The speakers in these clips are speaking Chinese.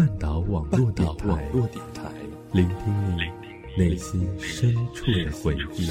半岛网络电台，聆听你内心深处的回忆。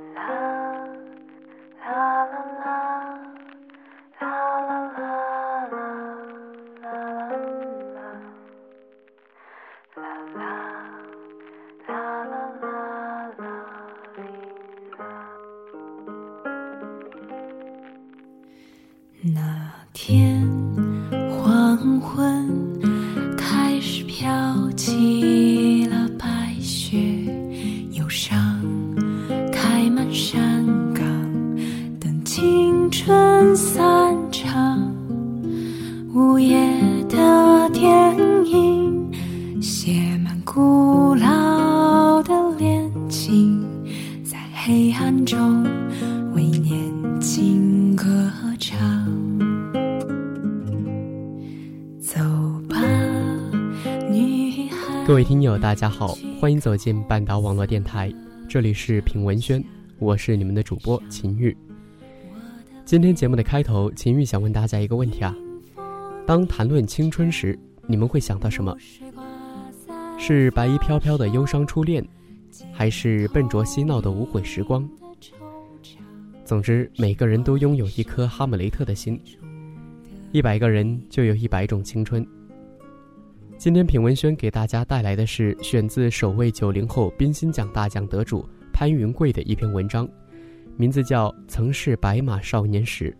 各位听友，大家好，欢迎走进半岛网络电台，这里是品文轩，我是你们的主播秦玉。今天节目的开头，秦玉想问大家一个问题啊：当谈论青春时，你们会想到什么？是白衣飘飘的忧伤初恋，还是笨拙嬉闹的无悔时光？总之，每个人都拥有一颗哈姆雷特的心，一百个人就有一百种青春。今天品文轩给大家带来的是选自首位九零后冰心奖大奖得主潘云贵的一篇文章，名字叫《曾是白马少年时》。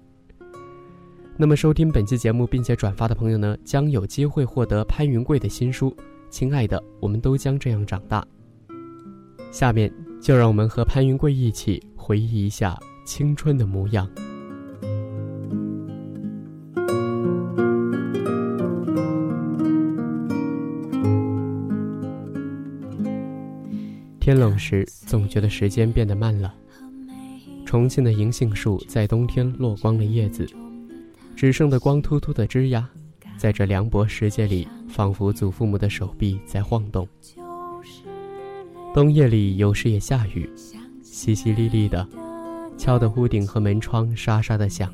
那么，收听本期节目并且转发的朋友呢，将有机会获得潘云贵的新书《亲爱的，我们都将这样长大》。下面就让我们和潘云贵一起回忆一下青春的模样。天冷时，总觉得时间变得慢了。重庆的银杏树在冬天落光了叶子，只剩的光秃秃的枝桠，在这凉薄世界里，仿佛祖父母的手臂在晃动。冬夜里有时也下雨，淅淅沥沥的，敲得屋顶和门窗沙沙的响。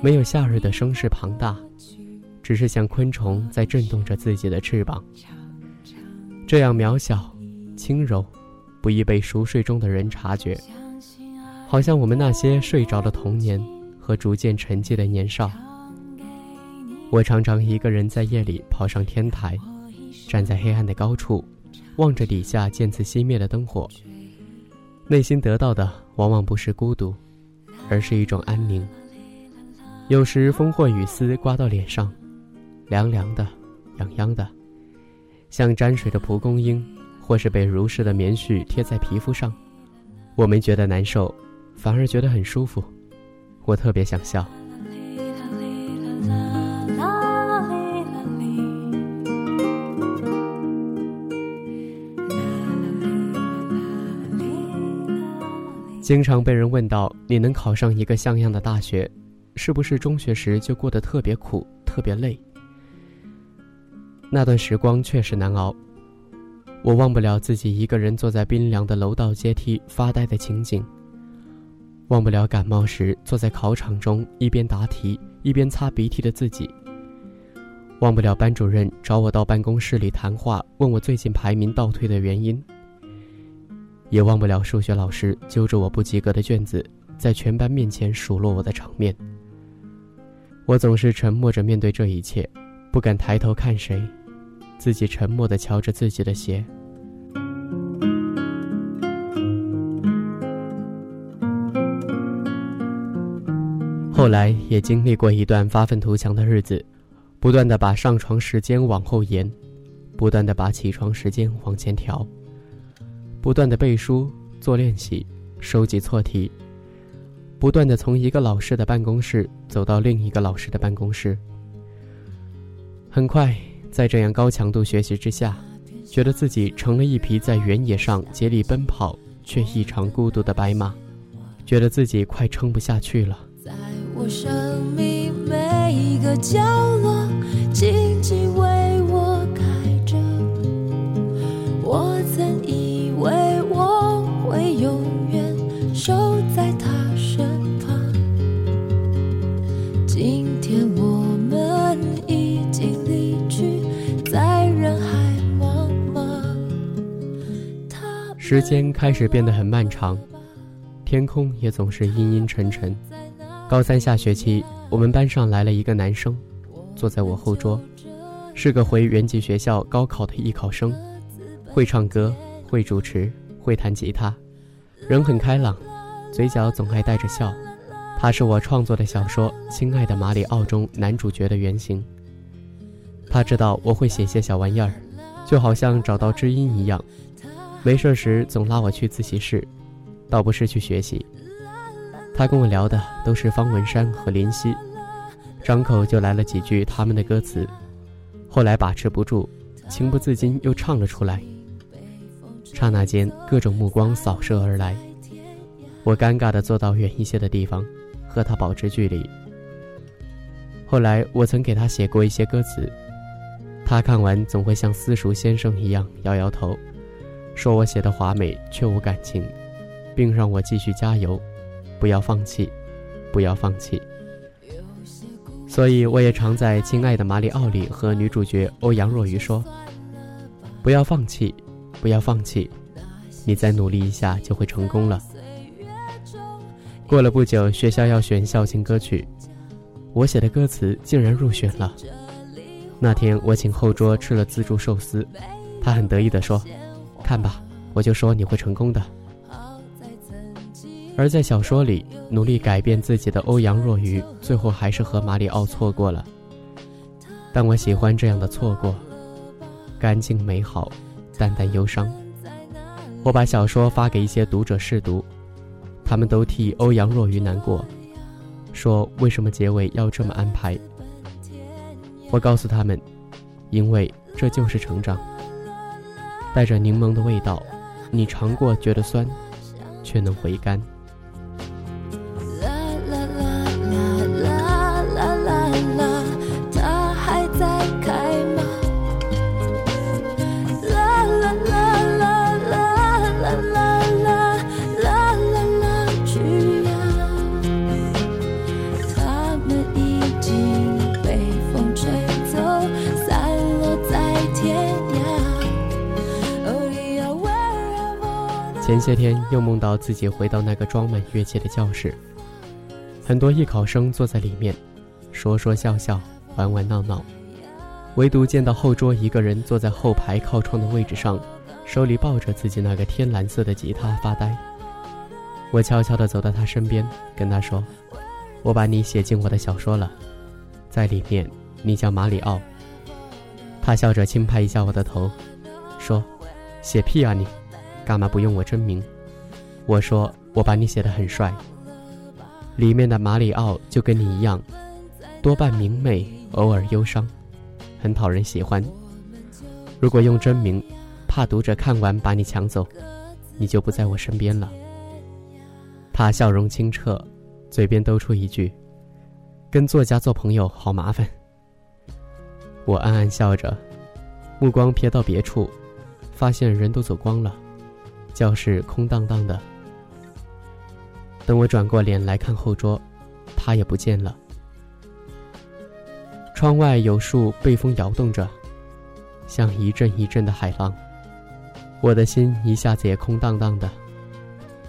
没有夏日的声势庞大，只是像昆虫在震动着自己的翅膀，这样渺小。轻柔，不易被熟睡中的人察觉，好像我们那些睡着的童年和逐渐沉寂的年少。我常常一个人在夜里跑上天台，站在黑暗的高处，望着底下渐次熄灭的灯火，内心得到的往往不是孤独，而是一种安宁。有时风或雨丝刮到脸上，凉凉的，痒痒的，像沾水的蒲公英。或是被如湿的棉絮贴在皮肤上，我没觉得难受，反而觉得很舒服。我特别想笑。经常被人问到你能考上一个像样的大学，是不是中学时就过得特别苦、特别累？那段时光确实难熬。我忘不了自己一个人坐在冰凉的楼道阶梯发呆的情景。忘不了感冒时坐在考场中一边答题一边擦鼻涕的自己。忘不了班主任找我到办公室里谈话，问我最近排名倒退的原因。也忘不了数学老师揪着我不及格的卷子，在全班面前数落我的场面。我总是沉默着面对这一切，不敢抬头看谁。自己沉默的瞧着自己的鞋。后来也经历过一段发愤图强的日子，不断的把上床时间往后延，不断的把起床时间往前调，不断的背书、做练习、收集错题，不断的从一个老师的办公室走到另一个老师的办公室。很快，在这样高强度学习之下，觉得自己成了一匹在原野上竭力奔跑却异常孤独的白马，觉得自己快撑不下去了。在我生命每一个角落，时间开始变得很漫长，天空也总是阴阴沉沉。高三下学期，我们班上来了一个男生，坐在我后桌，是个回原籍学校高考的艺考生，会唱歌，会主持，会弹吉他，人很开朗，嘴角总爱带着笑。他是我创作的小说《亲爱的马里奥》中男主角的原型。他知道我会写些小玩意儿，就好像找到知音一样，没事时总拉我去自习室，倒不是去学习。他跟我聊的都是方文山和林夕，张口就来了几句他们的歌词，后来把持不住，情不自禁又唱了出来。刹那间，各种目光扫射而来，我尴尬地坐到远一些的地方，和他保持距离。后来，我曾给他写过一些歌词，他看完总会像私塾先生一样摇摇头，说我写的华美却无感情，并让我继续加油。不要放弃，不要放弃。所以我也常在《亲爱的马里奥》里和女主角欧阳若鱼说：“不要放弃，不要放弃，你再努力一下就会成功了。”过了不久，学校要选校庆歌曲，我写的歌词竟然入选了。那天我请后桌吃了自助寿司，他很得意地说：“看吧，我就说你会成功的。”而在小说里，努力改变自己的欧阳若愚，最后还是和马里奥错过了。但我喜欢这样的错过，干净美好，淡淡忧伤。我把小说发给一些读者试读，他们都替欧阳若愚难过，说为什么结尾要这么安排。我告诉他们，因为这就是成长，带着柠檬的味道，你尝过觉得酸，却能回甘。又梦到自己回到那个装满乐器的教室，很多艺考生坐在里面，说说笑笑，玩玩闹闹，唯独见到后桌一个人坐在后排靠窗的位置上，手里抱着自己那个天蓝色的吉他发呆。我悄悄地走到他身边，跟他说：“我把你写进我的小说了，在里面你叫马里奥。”他笑着轻拍一下我的头，说：“写屁啊你！”干嘛不用我真名？我说我把你写得很帅。里面的马里奥就跟你一样，多半明媚，偶尔忧伤，很讨人喜欢。如果用真名，怕读者看完把你抢走，你就不在我身边了。他笑容清澈，嘴边兜出一句：“跟作家做朋友好麻烦。”我暗暗笑着，目光瞥到别处，发现人都走光了。教室空荡荡的。等我转过脸来看后桌，他也不见了。窗外有树被风摇动着，像一阵一阵的海浪。我的心一下子也空荡荡的，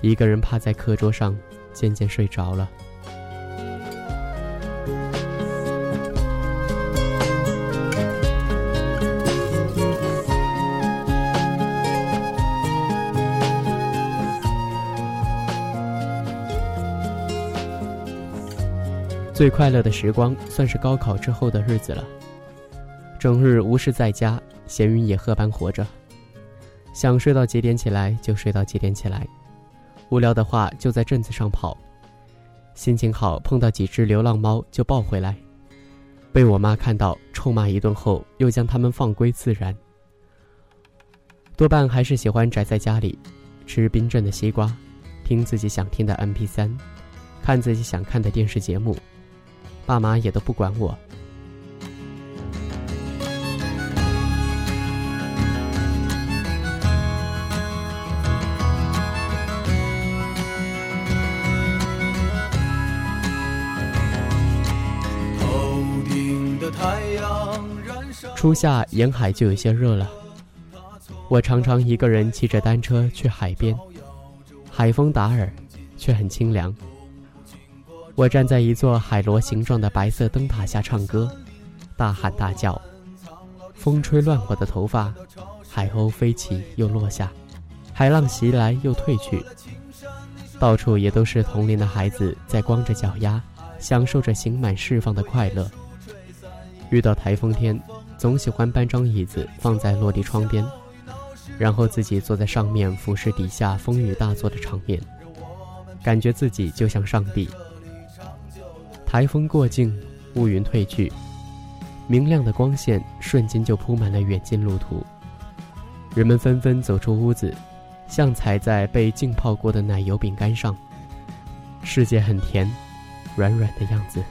一个人趴在课桌上，渐渐睡着了。最快乐的时光，算是高考之后的日子了。整日无事在家，闲云野鹤般活着，想睡到几点起来就睡到几点起来，无聊的话就在镇子上跑，心情好碰到几只流浪猫就抱回来，被我妈看到臭骂一顿后又将它们放归自然。多半还是喜欢宅在家里，吃冰镇的西瓜，听自己想听的 MP3，看自己想看的电视节目，爸妈也都不管我。初夏沿海就有些热了。我常常一个人骑着单车去海边，海风打耳，却很清凉。我站在一座海螺形状的白色灯塔下唱歌，大喊大叫，风吹乱我的头发，海鸥飞起又落下，海浪袭来又退去，到处也都是同龄的孩子在光着脚丫，享受着刑满释放的快乐。遇到台风天，总喜欢搬张椅子放在落地窗边。然后自己坐在上面，俯视底下风雨大作的场面，感觉自己就像上帝。台风过境，乌云退去，明亮的光线瞬间就铺满了远近路途。人们纷纷走出屋子，像踩在被浸泡过的奶油饼干上。世界很甜，软软的样子。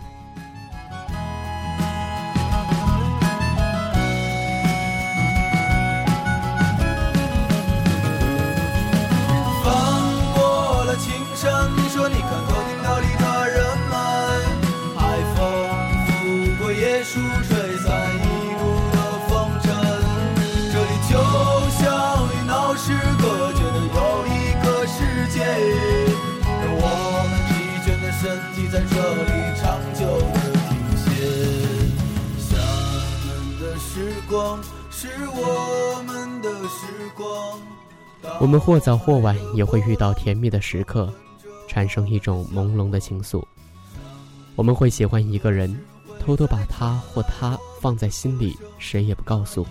我们或早或晚也会遇到甜蜜的时刻，产生一种朦胧的情愫。我们会喜欢一个人，偷偷把他或她放在心里，谁也不告诉，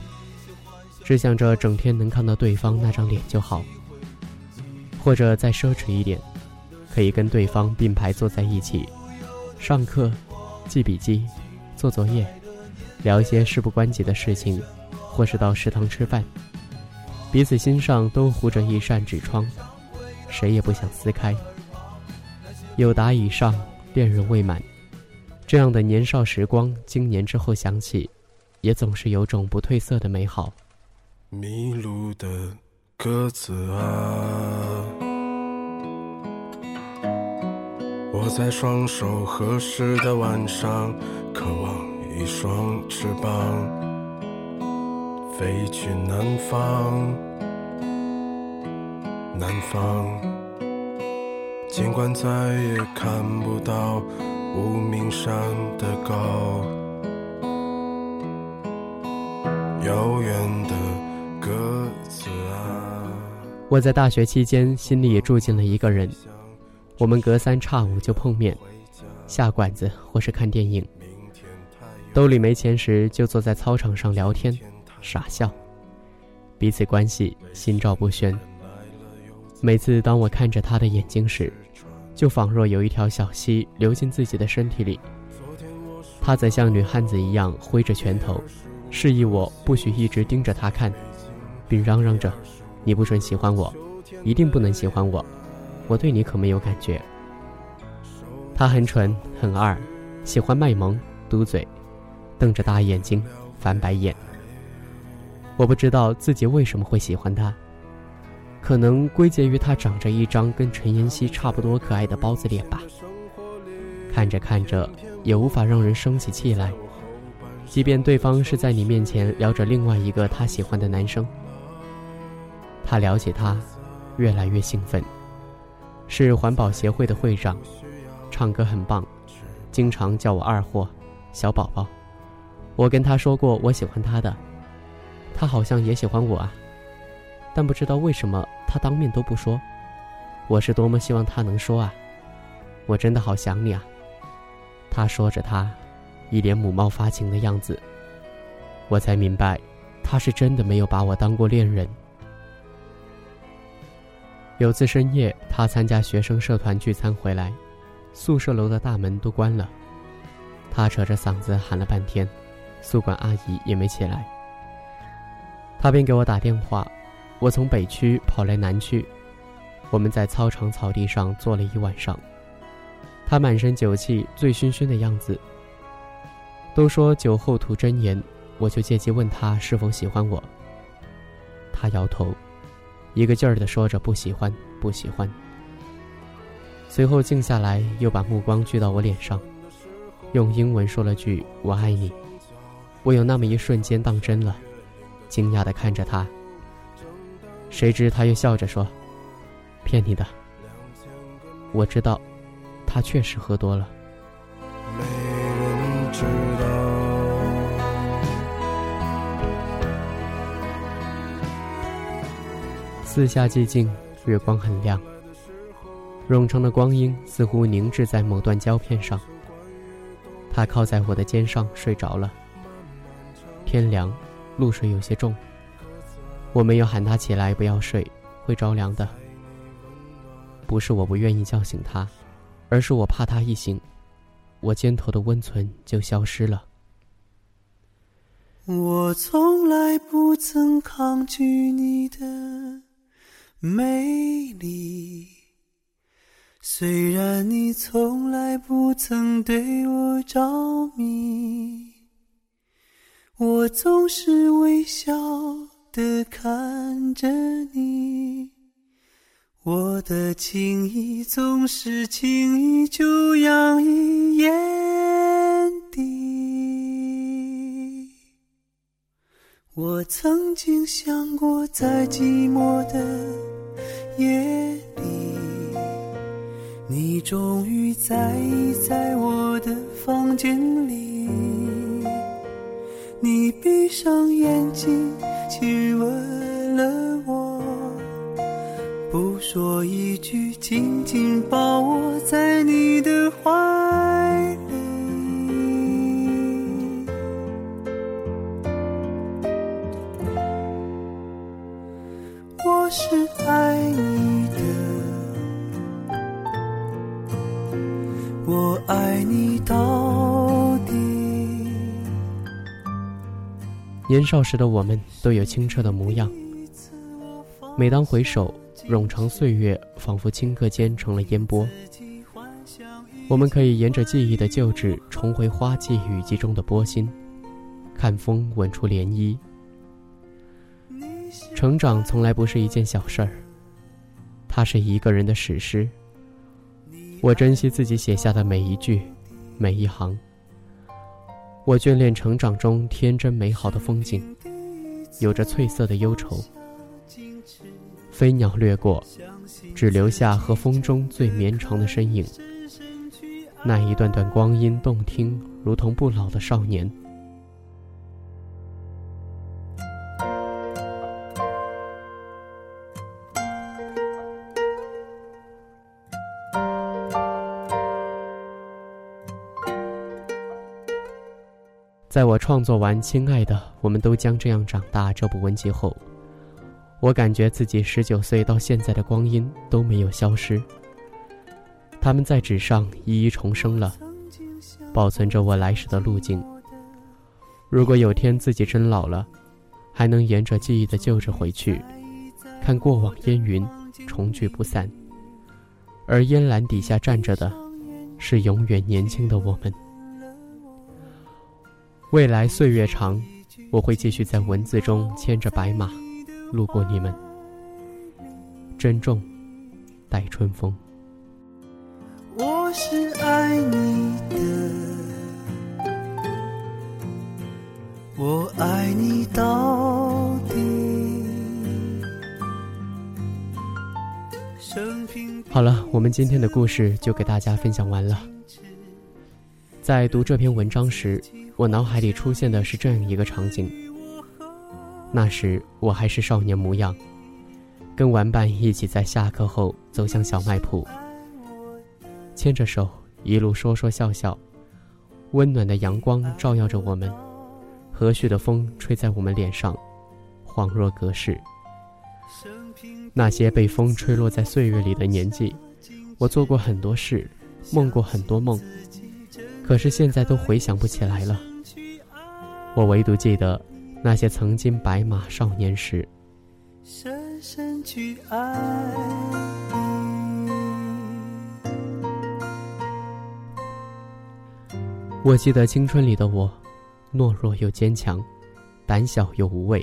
只想着整天能看到对方那张脸就好。或者再奢侈一点，可以跟对方并排坐在一起，上课、记笔记、做作业，聊一些事不关己的事情，或是到食堂吃饭。彼此心上都糊着一扇纸窗，谁也不想撕开。有达以上，恋人未满，这样的年少时光，经年之后想起，也总是有种不褪色的美好。迷路的鸽子啊，我在双手合十的晚上，渴望一双翅膀。飞去南方，南方。尽管再也看不到无名山的高，遥远的鸽子啊。我在大学期间，心里也住进了一个人。我们隔三差五就碰面，下馆子或是看电影。兜里没钱时，就坐在操场上聊天。傻笑，彼此关系心照不宣。每次当我看着他的眼睛时，就仿若有一条小溪流进自己的身体里。他则像女汉子一样挥着拳头，示意我不许一直盯着他看，并嚷嚷着：“你不准喜欢我，一定不能喜欢我，我对你可没有感觉。”他很蠢很二，喜欢卖萌嘟嘴，瞪着大眼睛，翻白眼。我不知道自己为什么会喜欢他，可能归结于他长着一张跟陈妍希差不多可爱的包子脸吧。看着看着，也无法让人生起气来，即便对方是在你面前聊着另外一个他喜欢的男生。他了解他，越来越兴奋，是环保协会的会长，唱歌很棒，经常叫我二货、小宝宝。我跟他说过我喜欢他的。他好像也喜欢我啊，但不知道为什么他当面都不说。我是多么希望他能说啊！我真的好想你啊！他说着，他一脸母猫发情的样子，我才明白，他是真的没有把我当过恋人。有次深夜，他参加学生社团聚餐回来，宿舍楼的大门都关了，他扯着嗓子喊了半天，宿管阿姨也没起来。他便给我打电话，我从北区跑来南区，我们在操场草地上坐了一晚上。他满身酒气，醉醺醺的样子。都说酒后吐真言，我就借机问他是否喜欢我。他摇头，一个劲儿地说着不喜欢，不喜欢。随后静下来，又把目光聚到我脸上，用英文说了句“我爱你”。我有那么一瞬间当真了。惊讶的看着他，谁知他又笑着说：“骗你的。”我知道，他确实喝多了。没人知道。四下寂静，月光很亮，冗长的光阴似乎凝滞在某段胶片上。他靠在我的肩上睡着了。天凉。露水有些重，我没有喊他起来，不要睡，会着凉的。不是我不愿意叫醒他，而是我怕他一醒，我肩头的温存就消失了。我从来不曾抗拒你的美丽，虽然你从来不曾对我着迷。我总是微笑的看着你，我的情意总是轻易就洋溢眼底。我曾经想过，在寂寞的夜里，你终于在意在我的房间里。你闭上眼睛，亲吻了我，不说一句，紧紧抱我在你的怀里。我是爱你的，我爱你到。年少时的我们都有清澈的模样。每当回首，冗长岁月仿佛顷刻间成了烟波。我们可以沿着记忆的旧址，重回花季雨季中的波心，看风吻出涟漪。成长从来不是一件小事儿，它是一个人的史诗。我珍惜自己写下的每一句，每一行。我眷恋成长中天真美好的风景，有着翠色的忧愁。飞鸟掠过，只留下和风中最绵长的身影。那一段段光阴动听，如同不老的少年。在我创作完《亲爱的，我们都将这样长大》这部文集后，我感觉自己十九岁到现在的光阴都没有消失，他们在纸上一一重生了，保存着我来时的路径。如果有天自己真老了，还能沿着记忆的旧址回去，看过往烟云重聚不散，而烟岚底下站着的，是永远年轻的我们。未来岁月长，我会继续在文字中牵着白马，路过你们。珍重，待春风。我是爱你的，我爱你到底。好了，我们今天的故事就给大家分享完了。在读这篇文章时。我脑海里出现的是这样一个场景：那时我还是少年模样，跟玩伴一起在下课后走向小卖铺，牵着手一路说说笑笑，温暖的阳光照耀着我们，和煦的风吹在我们脸上，恍若隔世。那些被风吹落在岁月里的年纪，我做过很多事，梦过很多梦，可是现在都回想不起来了。我唯独记得那些曾经白马少年时。深深去爱我记得青春里的我，懦弱又坚强，胆小又无畏。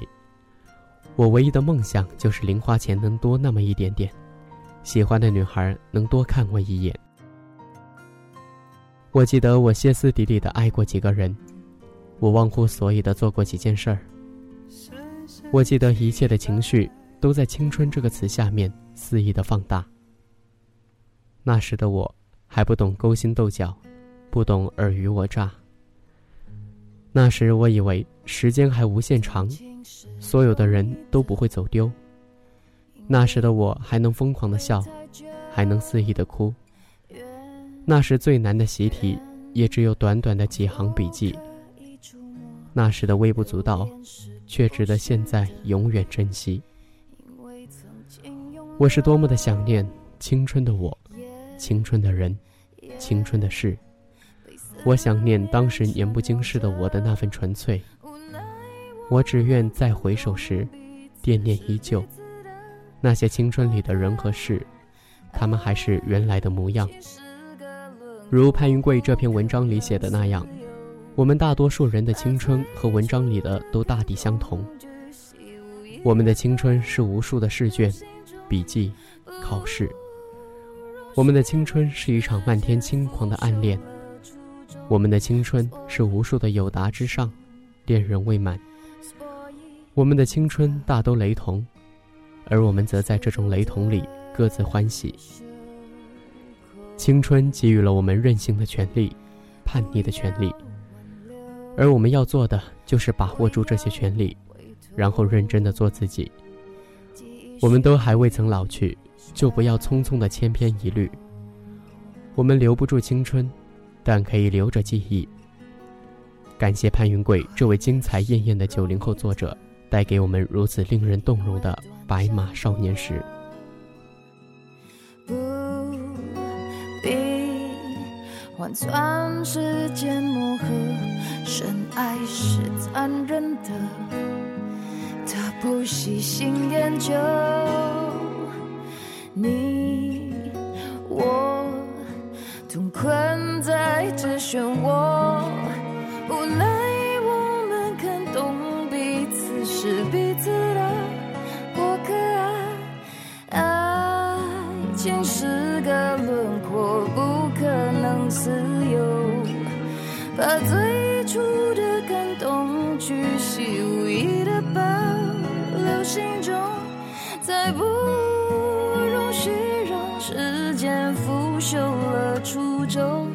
我唯一的梦想就是零花钱能多那么一点点，喜欢的女孩能多看我一眼。我记得我歇斯底里的爱过几个人，我忘乎所以的做过几件事儿。我记得一切的情绪都在“青春”这个词下面肆意的放大。那时的我还不懂勾心斗角，不懂尔虞我诈。那时我以为时间还无限长，所有的人都不会走丢。那时的我还能疯狂的笑，还能肆意的哭。那时最难的习题，也只有短短的几行笔记。那时的微不足道。却值得现在永远珍惜。我是多么的想念青春的我，青春的人，青春的事。我想念当时年不经事的我的那份纯粹。我只愿再回首时，惦念依旧。那些青春里的人和事，他们还是原来的模样。如潘云贵这篇文章里写的那样。我们大多数人的青春和文章里的都大抵相同。我们的青春是无数的试卷、笔记、考试。我们的青春是一场漫天轻狂的暗恋。我们的青春是无数的有达之上，恋人未满。我们的青春大都雷同，而我们则在这种雷同里各自欢喜。青春给予了我们任性的权利，叛逆的权利。而我们要做的就是把握住这些权利，然后认真的做自己。我们都还未曾老去，就不要匆匆的千篇一律。我们留不住青春，但可以留着记忆。感谢潘云贵这位精彩艳艳的九零后作者，带给我们如此令人动容的《白马少年时》。换算时间磨合，深爱是残忍的，他不细心研究。你我同困在这漩涡，把最初的感动巨细无遗的保留心中，再不容许让时间腐朽了初衷，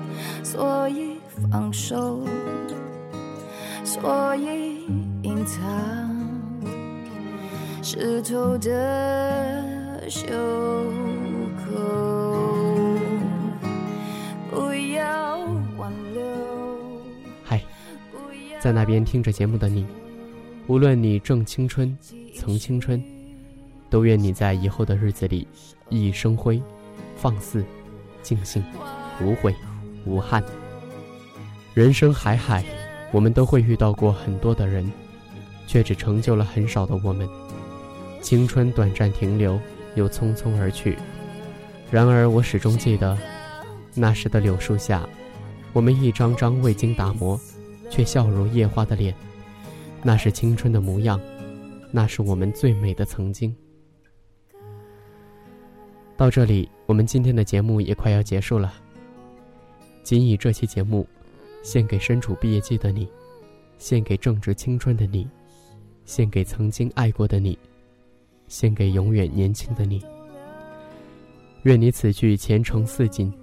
所以放手，所以隐藏湿透的袖在那边听着节目的你，无论你正青春、曾青春，都愿你在以后的日子里熠熠生辉，放肆、尽兴、无悔、无憾。人生海海，我们都会遇到过很多的人，却只成就了很少的我们。青春短暂停留，又匆匆而去。然而，我始终记得，那时的柳树下。我们一张张未经打磨，却笑如夜花的脸，那是青春的模样，那是我们最美的曾经。到这里，我们今天的节目也快要结束了。仅以这期节目，献给身处毕业季的你，献给正值青春的你，献给曾经爱过的你，献给永远年轻的你。愿你此去前程似锦，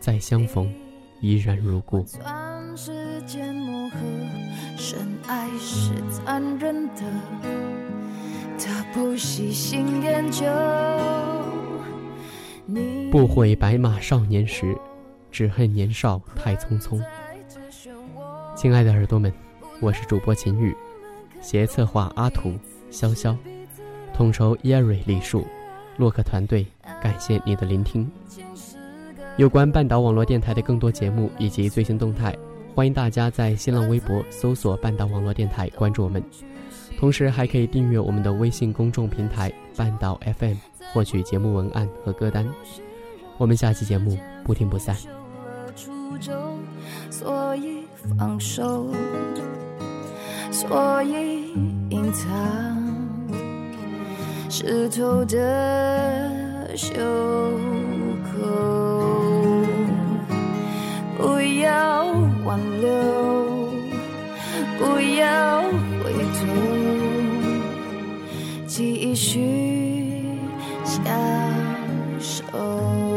再相逢。依然如故。深爱是残忍的，他不喜新厌旧。不悔白马少年时，只恨年少太匆匆。亲爱的耳朵们，我是主播秦宇，协策划阿图，潇潇，统筹耶瑞丽树，洛克团队，感谢你的聆听。有关半岛网络电台的更多节目以及最新动态，欢迎大家在新浪微博搜索“半岛网络电台”关注我们，同时还可以订阅我们的微信公众平台“半岛 FM”，获取节目文案和歌单。我们下期节目不听不散。所以放手，所以隐藏湿透的袖口。不要挽留，不要回头，继续相守。